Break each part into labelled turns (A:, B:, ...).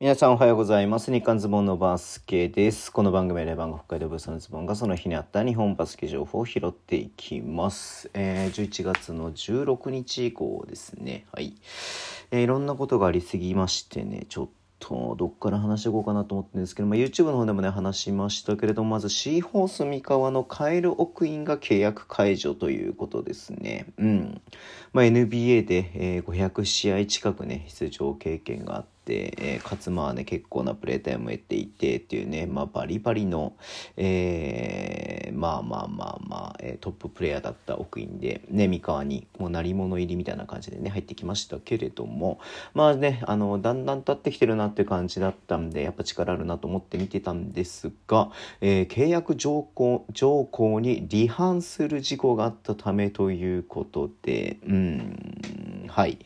A: 皆さんおはようございます。日刊ズボンのバスケです。この番組はレバンが北海道ブースのズボンがその日にあった日本バスケ情報を拾っていきます。えー、11月の16日以降ですね。はい。えーいろんなことがありすぎましてね、ちょっとどっから話していこうかなと思ってるんですけど、まあ、YouTube の方でもね話しましたけれどもまずシーホース三河のカエル・オクインが契約解除ということですね。うんまあ、NBA で、えー500試合近くね出場経験があって。えーかつまあね結構なプレータイムを得ていてっていうね、まあ、バリバリの、えーまあまあまあまあ、えートッププレーヤーだった奥院で、ね、三河にもう鳴り物入りみたいな感じでね入ってきましたけれどもまあねあのだんだん立ってきてるなって感じだったんでやっぱ力あるなと思って見てたんですが、えー契約条項条項に離反する事項があったためということでうん。はい、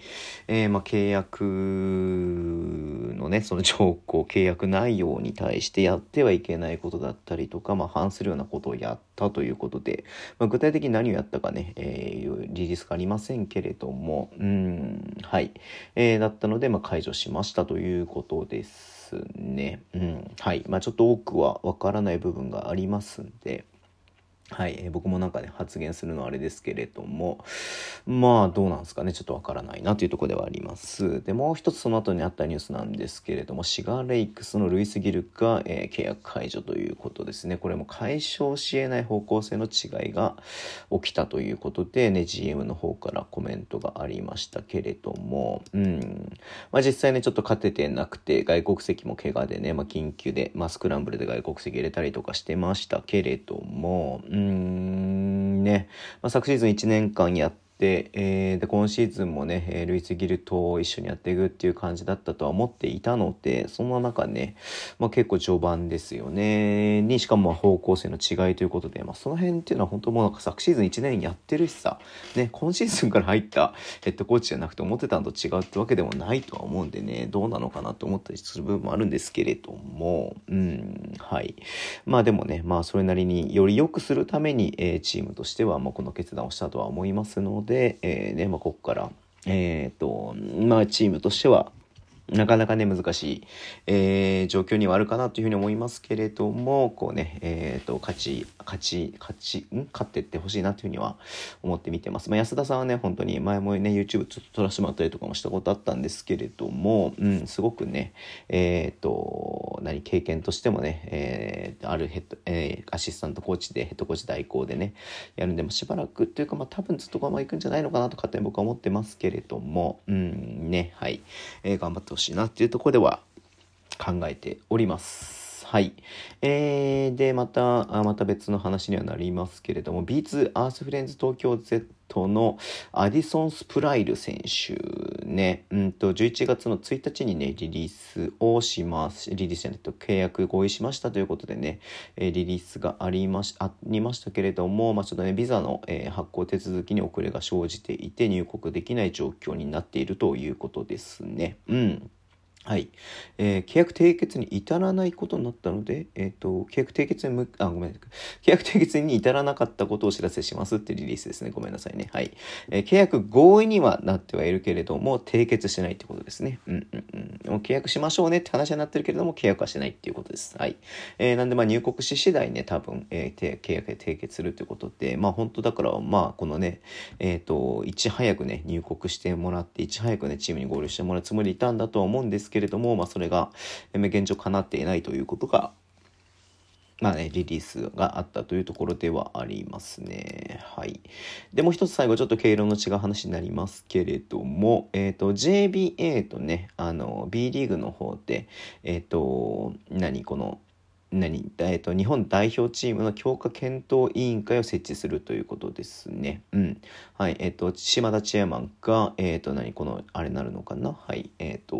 A: えーまあ、契約のねその条項契約内容に対してやってはいけないことだったりとか、まあ、反するようなことをやったということで、まあ、具体的に何をやったかね、えーリリースがありませんけれどもうんはい、えーだったので、まあ、解除しましたということですね。うんはいまあ、ちょっと多くはわからない部分がありますんで。はい、えー僕もなんかね発言するのはあれですけれどもまあどうなんですかね。ちょっとわからないなというとこではあります。でもう一つその後にあったニュースなんですけれどもシガーレイクスのルイス・ギルが、えー契約解除ということですね。これも解消し得ない方向性の違いが起きたということでね GM の方からコメントがありましたけれどもうん。まあ実際ねちょっと勝ててなくて外国籍も怪我でね、まあ、緊急で、まあ、スクランブルで外国籍入れたりとかしてましたけれどもうーんね、まあ、昨シーズン1年間やってでえーで今シーズンもね、えールイス・ギルと一緒にやっていくっていう感じだったとは思っていたのでその中ね、まあ、結構序盤ですよね。にしかも方向性の違いということで、まあ、その辺っていうのは本当もうなんか昨シーズン1年やってるしさ、ね、今シーズンから入ったヘッドコーチじゃなくて思ってたのと違うってわけでもないとは思うんでねどうなのかなと思ったりする部分もあるんですけれどもうんはい。まあでもねまあそれなりにより良くするために、えーチームとしてはまあこの決断をしたとは思いますので、でえーねまあ、ここからえー、とまあチームとしてはなかなかね、難しい、えー状況にはあるかなというふうに思いますけれども、こうね、えっ、と、勝ち、勝ち、勝ち、ん？勝ってってほしいなというふうには思って見てます。まあ、安田さんはね、本当に前もね、YouTube ちょっと撮らせてもらったりとかもしたことあったんですけれども、うん、すごくね、えっ、と、何、経験としてもね、えーあるヘッド、えーアシスタントコーチで、ヘッドコーチ代行でね、やるんで、もしばらくっていうか、まあ、多分ずっとこのまま行くんじゃないのかなと勝手に僕は思ってますけれども、うん、ね、はい、えー頑張ってほしいなっていうところでは考えております。はい。えー、で、また、あまた別の話にはなりますけれども、B2 アースフレンズ東京 Z のアディソン・スプライル選手ね、うんと、11月の1日にね、リリースをします。リリースじゃないと契約合意しましたということでね、えリリースがありましありましたけれども、まあ、ちょっとね、ビザの、え発行手続きに遅れが生じていて、入国できない状況になっているということですね。うん。はい、えー契約締結に至らないことになったので、えっ、と、契約締結に、あ、ごめん。契約締結に至らなかったことをお知らせしますってリリースですね。ごめんなさいね。はい。えー契約合意にはなってはいるけれども、締結してないってことですね。うんうんうん。もう契約しましょうねって話になってるけれども、契約はしてないっていうことです。はい。えーなんで、まあ、入国し次第ね、多分、えー契約で締結するということで、まあ、本当だから、まあ、このね、えっ、と、いち早くね、入国してもらって、いち早くね、チームに合流してもらうつもりでいたんだとは思うんですけれども、まあ、それが、現状叶っていないということが、まあね、リリースがあったというところではありますね。はい。で、もう一つ最後、ちょっと経路の違う話になりますけれども、えっ、と、JBA とね、あの、B リーグの方で、えっ、と、何、この、何、えっ、と、日本代表チームの強化検討委員会を設置するということですね。うん。はい。えっ、と、島田チェアマンが、えっ、と、何、この、あれになるのかな？はい。えっ、と、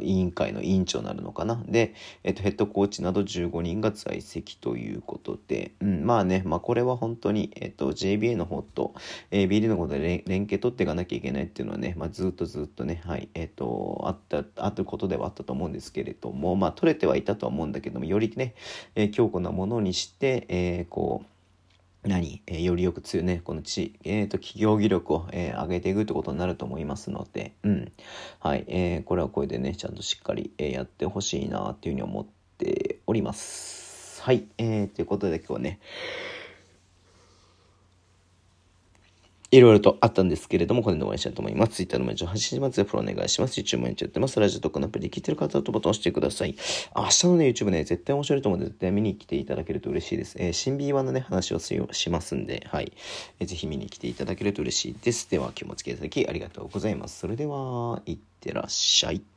A: 委員会の委員長になるのかな？で、えっと、ヘッドコーチなど15人が在籍ということで、うん、まあね、まあこれは本当に、えっと、JBA の方と、えー、B リーグの方で連連携取っていかなきゃいけないっていうのはね、まあずっとずっとね、はい、えっと、あった、あったことではあったと思うんですけれども、まあ取れてはいたとは思うんだけども、よりね、えー強固なものにして、えーこう、何、えー、よりよく強いね、この地、えっ、ー、と、企業技力を、えー、上げていくってことになると思いますので、うん。はい、えー、これはこれでね、ちゃんとしっかり、えー、やってほしいなっていうふうに思っております。はい、えー、ということで今日はね、いろいろとあったんですけれども、これで終わりしたいと思います。Twitter のメンション発信します。フォロお願いします。YouTube もやってます。ラジオとかのアプリで聞いてる方とボタン押してください。明日のね、YouTube ね、絶対面白いと思うので、絶対見に来ていただけると嬉しいです。えー、新 B1 のね、話をしますんで、はい。えー、ぜひ見に来ていただけると嬉しいです。では、今日もお付き合いいただきありがとうございます。それでは、いってらっしゃい。